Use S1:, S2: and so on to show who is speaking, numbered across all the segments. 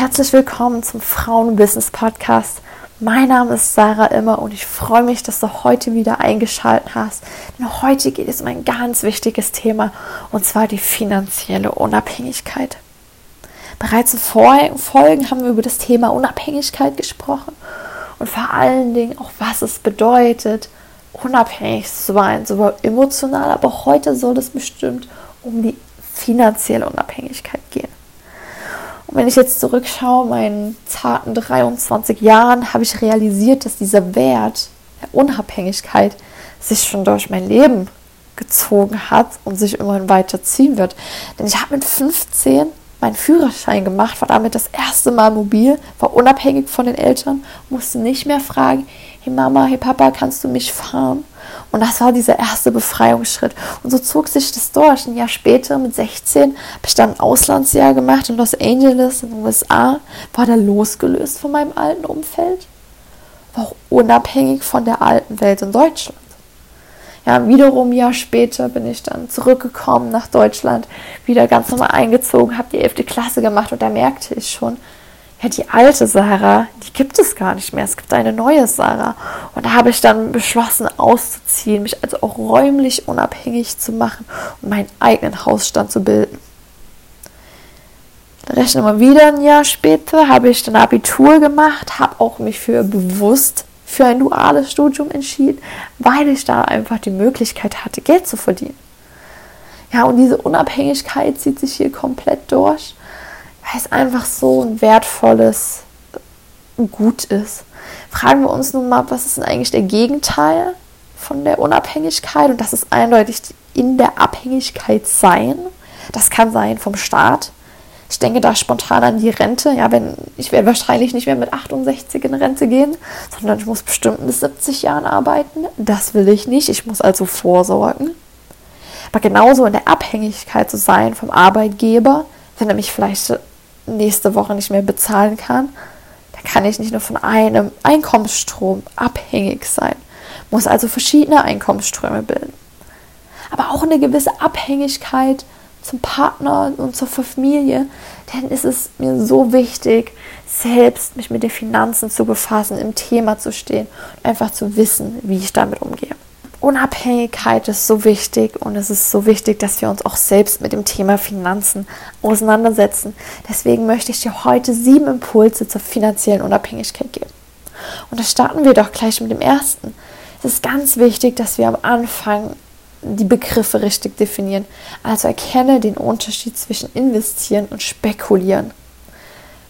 S1: Herzlich willkommen zum Frauen-Business Podcast. Mein Name ist Sarah Immer und ich freue mich, dass du heute wieder eingeschaltet hast. Denn heute geht es um ein ganz wichtiges Thema und zwar die finanzielle Unabhängigkeit. Bereits in vorigen Folgen haben wir über das Thema Unabhängigkeit gesprochen und vor allen Dingen auch, was es bedeutet, unabhängig zu sein, sowohl emotional, aber heute soll es bestimmt um die finanzielle Unabhängigkeit wenn ich jetzt zurückschaue, meinen zarten 23 Jahren, habe ich realisiert, dass dieser Wert der Unabhängigkeit sich schon durch mein Leben gezogen hat und sich immerhin weiter ziehen wird. Denn ich habe mit 15 meinen Führerschein gemacht, war damit das erste Mal mobil, war unabhängig von den Eltern, musste nicht mehr fragen, hey Mama, hey Papa, kannst du mich fahren? Und das war dieser erste Befreiungsschritt. Und so zog sich das durch. Ein Jahr später, mit 16, habe ich dann ein Auslandsjahr gemacht in Los Angeles, in den USA, war da losgelöst von meinem alten Umfeld, war auch unabhängig von der alten Welt in Deutschland. Ja, wiederum ein Jahr später bin ich dann zurückgekommen nach Deutschland, wieder ganz normal eingezogen, habe die 11. Klasse gemacht und da merkte ich schon, ja, die alte Sarah, die gibt es gar nicht mehr. Es gibt eine neue Sarah. Und da habe ich dann beschlossen, auszuziehen, mich also auch räumlich unabhängig zu machen und meinen eigenen Hausstand zu bilden. Dann rechnen wir wieder ein Jahr später, habe ich dann Abitur gemacht, habe auch mich für bewusst für ein duales Studium entschieden, weil ich da einfach die Möglichkeit hatte, Geld zu verdienen. Ja, und diese Unabhängigkeit zieht sich hier komplett durch weil es einfach so ein wertvolles Gut ist. Fragen wir uns nun mal, was ist denn eigentlich der Gegenteil von der Unabhängigkeit? Und das ist eindeutig in der Abhängigkeit sein. Das kann sein vom Staat. Ich denke da spontan an die Rente. Ja, wenn ich werde wahrscheinlich nicht mehr mit 68 in Rente gehen, sondern ich muss bestimmt bis 70 Jahren arbeiten. Das will ich nicht. Ich muss also vorsorgen. Aber genauso in der Abhängigkeit zu sein vom Arbeitgeber, wenn er mich vielleicht nächste Woche nicht mehr bezahlen kann, dann kann ich nicht nur von einem Einkommensstrom abhängig sein, muss also verschiedene Einkommensströme bilden. Aber auch eine gewisse Abhängigkeit zum Partner und zur Familie, denn es ist mir so wichtig, selbst mich mit den Finanzen zu befassen, im Thema zu stehen und einfach zu wissen, wie ich damit umgehe. Unabhängigkeit ist so wichtig und es ist so wichtig, dass wir uns auch selbst mit dem Thema Finanzen auseinandersetzen. Deswegen möchte ich dir heute sieben Impulse zur finanziellen Unabhängigkeit geben. Und da starten wir doch gleich mit dem ersten. Es ist ganz wichtig, dass wir am Anfang die Begriffe richtig definieren. Also erkenne den Unterschied zwischen investieren und spekulieren.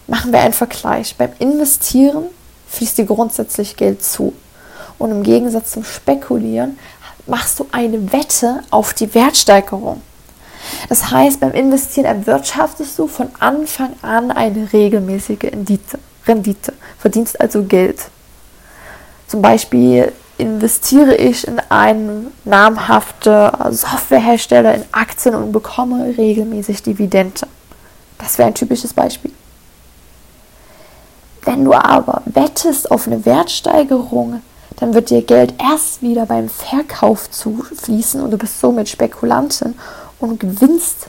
S1: Machen wir einen Vergleich. Beim Investieren fließt dir grundsätzlich Geld zu. Und im Gegensatz zum Spekulieren machst du eine Wette auf die Wertsteigerung. Das heißt, beim Investieren erwirtschaftest du von Anfang an eine regelmäßige Rendite, Rendite verdienst also Geld. Zum Beispiel investiere ich in einen namhaften Softwarehersteller in Aktien und bekomme regelmäßig Dividende. Das wäre ein typisches Beispiel. Wenn du aber wettest auf eine Wertsteigerung, dann wird dir Geld erst wieder beim Verkauf zufließen und du bist somit Spekulantin und gewinnst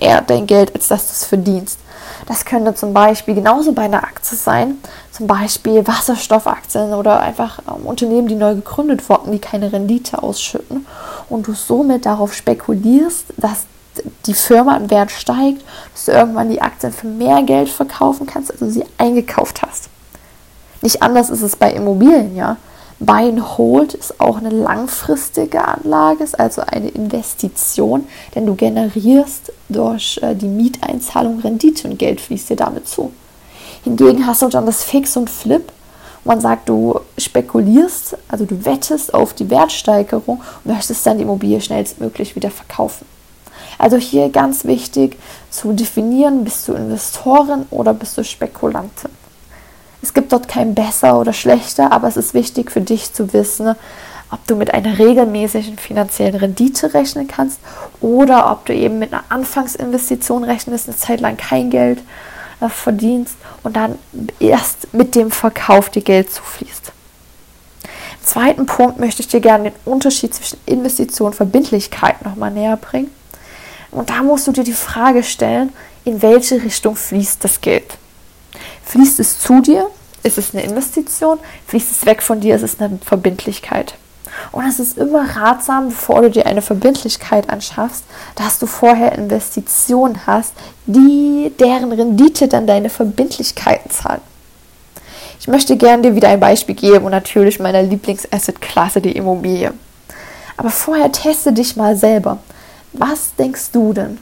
S1: eher dein Geld, als dass du es verdienst. Das könnte zum Beispiel genauso bei einer Aktie sein, zum Beispiel Wasserstoffaktien oder einfach ähm, Unternehmen, die neu gegründet wurden, die keine Rendite ausschütten und du somit darauf spekulierst, dass die Firma im Wert steigt, dass du irgendwann die Aktien für mehr Geld verkaufen kannst, als du sie eingekauft hast. Nicht anders ist es bei Immobilien, ja. Buy and Hold ist auch eine langfristige Anlage, ist also eine Investition, denn du generierst durch äh, die Mieteinzahlung Rendite und Geld fließt dir damit zu. Hingegen hast du dann das Fix und Flip. Man sagt, du spekulierst, also du wettest auf die Wertsteigerung und möchtest dann die Immobilie schnellstmöglich wieder verkaufen. Also hier ganz wichtig zu definieren, bist du Investorin oder bist du Spekulantin. Es gibt dort kein besser oder schlechter, aber es ist wichtig für dich zu wissen, ob du mit einer regelmäßigen finanziellen Rendite rechnen kannst oder ob du eben mit einer Anfangsinvestition rechnest, eine Zeit lang kein Geld äh, verdienst und dann erst mit dem Verkauf dir Geld zufließt. Im zweiten Punkt möchte ich dir gerne den Unterschied zwischen Investition und Verbindlichkeit nochmal näher bringen. Und da musst du dir die Frage stellen, in welche Richtung fließt das Geld? Fließt es zu dir? Ist es eine Investition? Fließt es weg von dir? Ist es eine Verbindlichkeit? Und es ist immer ratsam, bevor du dir eine Verbindlichkeit anschaffst, dass du vorher Investitionen hast, die deren Rendite dann deine Verbindlichkeiten zahlen. Ich möchte gerne dir wieder ein Beispiel geben und natürlich meiner Lieblingsasset-Klasse, die Immobilie. Aber vorher teste dich mal selber. Was denkst du denn?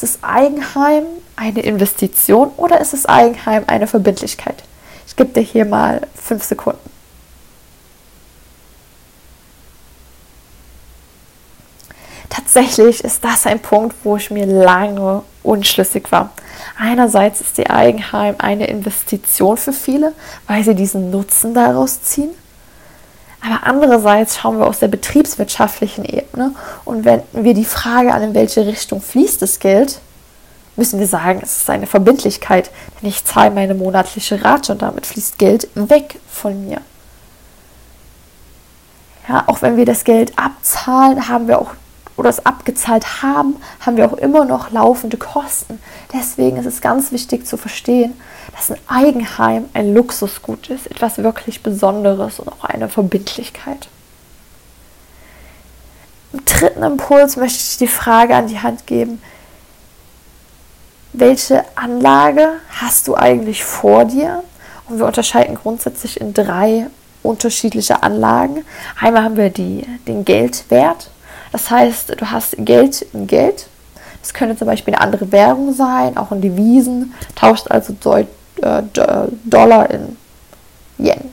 S1: Ist es Eigenheim eine Investition oder ist es Eigenheim eine Verbindlichkeit? Ich gebe dir hier mal fünf Sekunden. Tatsächlich ist das ein Punkt, wo ich mir lange unschlüssig war. Einerseits ist die Eigenheim eine Investition für viele, weil sie diesen Nutzen daraus ziehen. Aber andererseits schauen wir aus der betriebswirtschaftlichen Ebene und wenden wir die Frage an, in welche Richtung fließt das Geld, müssen wir sagen, es ist eine Verbindlichkeit, denn ich zahle meine monatliche Rate und damit fließt Geld weg von mir. Ja, auch wenn wir das Geld abzahlen, haben wir auch oder es abgezahlt haben, haben wir auch immer noch laufende Kosten. Deswegen ist es ganz wichtig zu verstehen, dass ein Eigenheim ein Luxusgut ist, etwas wirklich Besonderes und auch eine Verbindlichkeit. Im dritten Impuls möchte ich die Frage an die Hand geben, welche Anlage hast du eigentlich vor dir? Und wir unterscheiden grundsätzlich in drei unterschiedliche Anlagen. Einmal haben wir die, den Geldwert, das heißt, du hast Geld in Geld. Das könnte zum Beispiel eine andere Währung sein, auch in Devisen. Tauscht also äh, Dollar in Yen.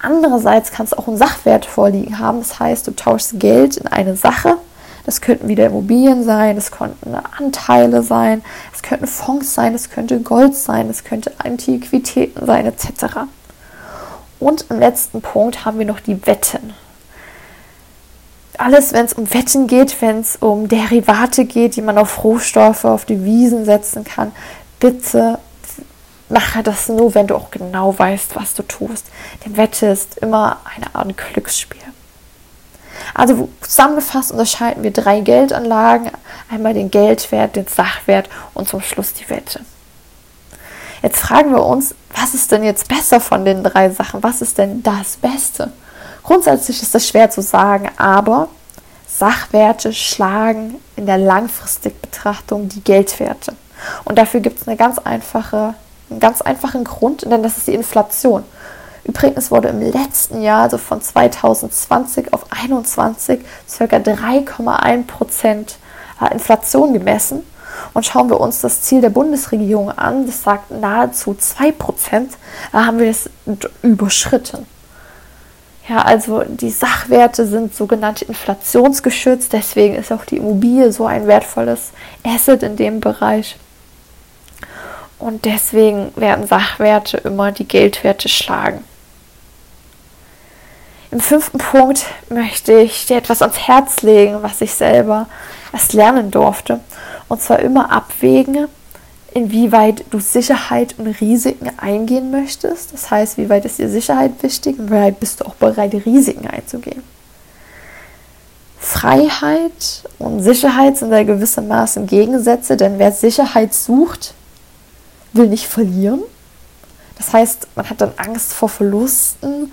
S1: Andererseits kannst du auch einen Sachwert vorliegen haben. Das heißt, du tauschst Geld in eine Sache. Das könnten wieder Immobilien sein, das könnten Anteile sein, es könnten Fonds sein, es könnte Gold sein, es könnte Antiquitäten sein, etc. Und im letzten Punkt haben wir noch die Wetten alles, wenn es um Wetten geht, wenn es um Derivate geht, die man auf Rohstoffe, auf Devisen setzen kann, bitte mache das nur, wenn du auch genau weißt, was du tust. Denn Wette ist immer eine Art Glücksspiel. Also zusammengefasst unterscheiden wir drei Geldanlagen. Einmal den Geldwert, den Sachwert und zum Schluss die Wette. Jetzt fragen wir uns, was ist denn jetzt besser von den drei Sachen? Was ist denn das Beste? Grundsätzlich ist das schwer zu sagen, aber Sachwerte schlagen in der langfristigen Betrachtung die Geldwerte. Und dafür gibt es eine ganz einfache, einen ganz einfachen Grund, denn das ist die Inflation. Übrigens wurde im letzten Jahr, also von 2020 auf 2021, ca. 3,1 Prozent äh, Inflation gemessen. Und schauen wir uns das Ziel der Bundesregierung an, das sagt nahezu 2 Prozent, da haben wir es überschritten. Ja, also die Sachwerte sind sogenannte inflationsgeschützt, deswegen ist auch die Immobilie so ein wertvolles Asset in dem Bereich. Und deswegen werden Sachwerte immer die Geldwerte schlagen. Im fünften Punkt möchte ich dir etwas ans Herz legen, was ich selber erst lernen durfte. Und zwar immer abwägen, inwieweit du Sicherheit und Risiken eingehen möchtest. Das heißt, wie weit ist dir Sicherheit wichtig und wie weit bist du auch bereit, Risiken einzugehen. Freiheit und Sicherheit sind da gewissermaßen Gegensätze, denn wer Sicherheit sucht, will nicht verlieren. Das heißt, man hat dann Angst vor Verlusten,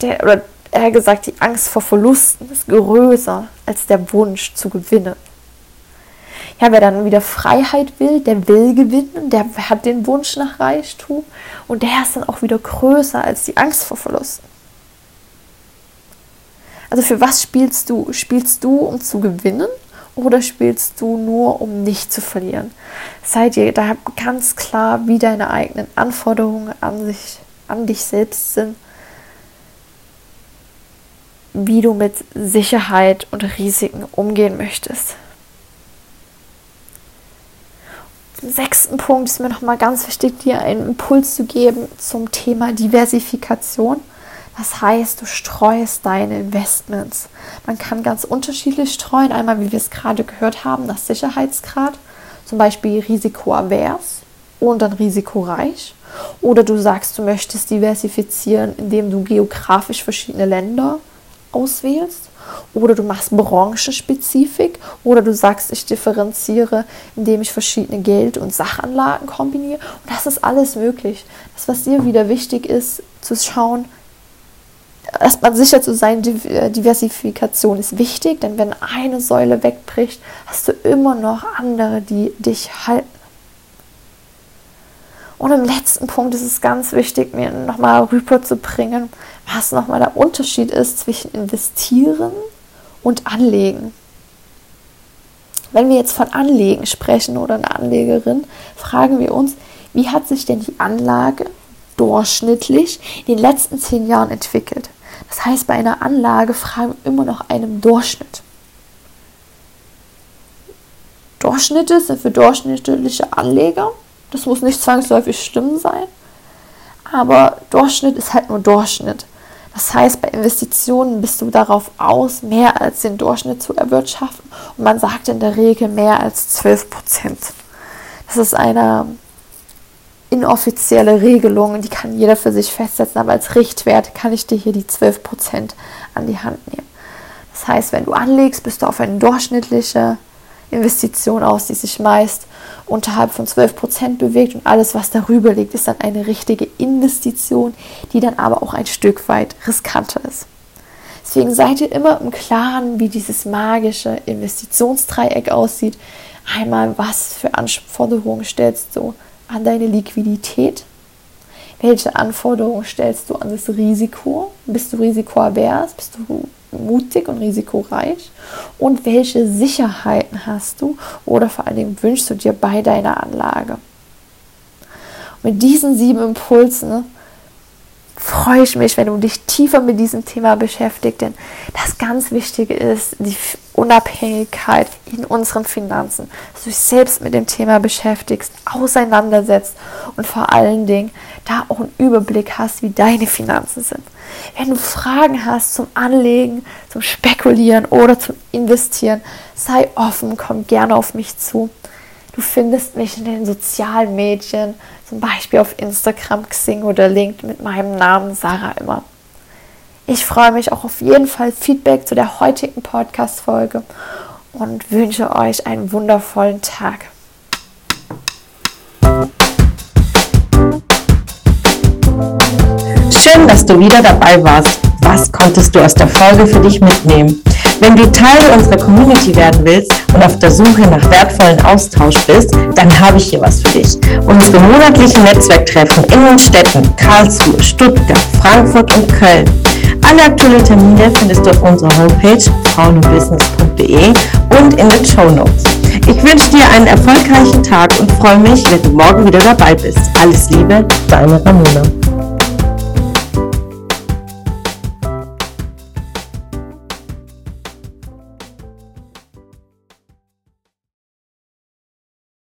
S1: der, oder eher gesagt, die Angst vor Verlusten ist größer als der Wunsch zu gewinnen. Ja, wer dann wieder Freiheit will, der will gewinnen, der hat den Wunsch nach Reichtum und der ist dann auch wieder größer als die Angst vor Verlusten. Also für was spielst du? Spielst du, um zu gewinnen oder spielst du nur, um nicht zu verlieren? Seid ihr da ganz klar, wie deine eigenen Anforderungen an, sich, an dich selbst sind, wie du mit Sicherheit und Risiken umgehen möchtest. Sechsten Punkt ist mir nochmal ganz wichtig, dir einen Impuls zu geben zum Thema Diversifikation. Das heißt, du streust deine Investments. Man kann ganz unterschiedlich streuen. Einmal, wie wir es gerade gehört haben, nach Sicherheitsgrad, zum Beispiel risikoavers und dann risikoreich. Oder du sagst, du möchtest diversifizieren, indem du geografisch verschiedene Länder auswählst. Oder du machst Branchenspezifik. Oder du sagst, ich differenziere, indem ich verschiedene Geld- und Sachanlagen kombiniere. Und das ist alles möglich. Das, was dir wieder wichtig ist, zu schauen, erstmal sicher zu sein, äh, Diversifikation ist wichtig, denn wenn eine Säule wegbricht, hast du immer noch andere, die dich halten. Und im letzten Punkt ist es ganz wichtig, mir nochmal rüberzubringen, was nochmal der Unterschied ist zwischen investieren und anlegen. Wenn wir jetzt von Anlegen sprechen oder eine Anlegerin, fragen wir uns, wie hat sich denn die Anlage durchschnittlich in den letzten zehn Jahren entwickelt? Das heißt, bei einer Anlage fragen wir immer nach einem Durchschnitt. Durchschnitte sind für durchschnittliche Anleger das muss nicht zwangsläufig stimmen sein. Aber Durchschnitt ist halt nur Durchschnitt. Das heißt, bei Investitionen bist du darauf aus, mehr als den Durchschnitt zu erwirtschaften. Und man sagt in der Regel mehr als 12 Prozent. Das ist eine inoffizielle Regelung, die kann jeder für sich festsetzen, aber als Richtwert kann ich dir hier die 12 Prozent an die Hand nehmen. Das heißt, wenn du anlegst, bist du auf eine durchschnittliche Investition aus, die sich meist unterhalb von 12% bewegt und alles, was darüber liegt, ist dann eine richtige Investition, die dann aber auch ein Stück weit riskanter ist. Deswegen seid ihr immer im Klaren, wie dieses magische Investitionsdreieck aussieht. Einmal, was für Anforderungen stellst du an deine Liquidität? Welche Anforderungen stellst du an das Risiko? Bist du risikoavers? Bist du mutig und risikoreich? Und welche Sicherheiten hast du oder vor allen Dingen wünschst du dir bei deiner Anlage? Mit diesen sieben Impulsen freue ich mich, wenn du dich tiefer mit diesem Thema beschäftigst, denn das ganz Wichtige ist die Unabhängigkeit in unseren Finanzen, dass du dich selbst mit dem Thema beschäftigst, auseinandersetzt und vor allen Dingen da auch einen Überblick hast, wie deine Finanzen sind. Wenn du Fragen hast zum Anlegen, zum Spekulieren oder zum Investieren, sei offen, komm gerne auf mich zu. Du findest mich in den sozialen Medien, zum Beispiel auf Instagram, Xing oder LinkedIn mit meinem Namen Sarah immer. Ich freue mich auch auf jeden Fall Feedback zu der heutigen Podcast-Folge und wünsche euch einen wundervollen Tag.
S2: Schön, dass du wieder dabei warst. Was konntest du aus der Folge für dich mitnehmen? Wenn du Teil unserer Community werden willst und auf der Suche nach wertvollen Austausch bist, dann habe ich hier was für dich. Unsere monatlichen Netzwerktreffen in den Städten Karlsruhe, Stuttgart, Frankfurt und Köln. Alle aktuellen Termine findest du auf unserer Homepage frauenbusiness.de und in den Show Notes. Ich wünsche dir einen erfolgreichen Tag und freue mich, wenn du morgen wieder dabei bist. Alles Liebe, deine Ramona.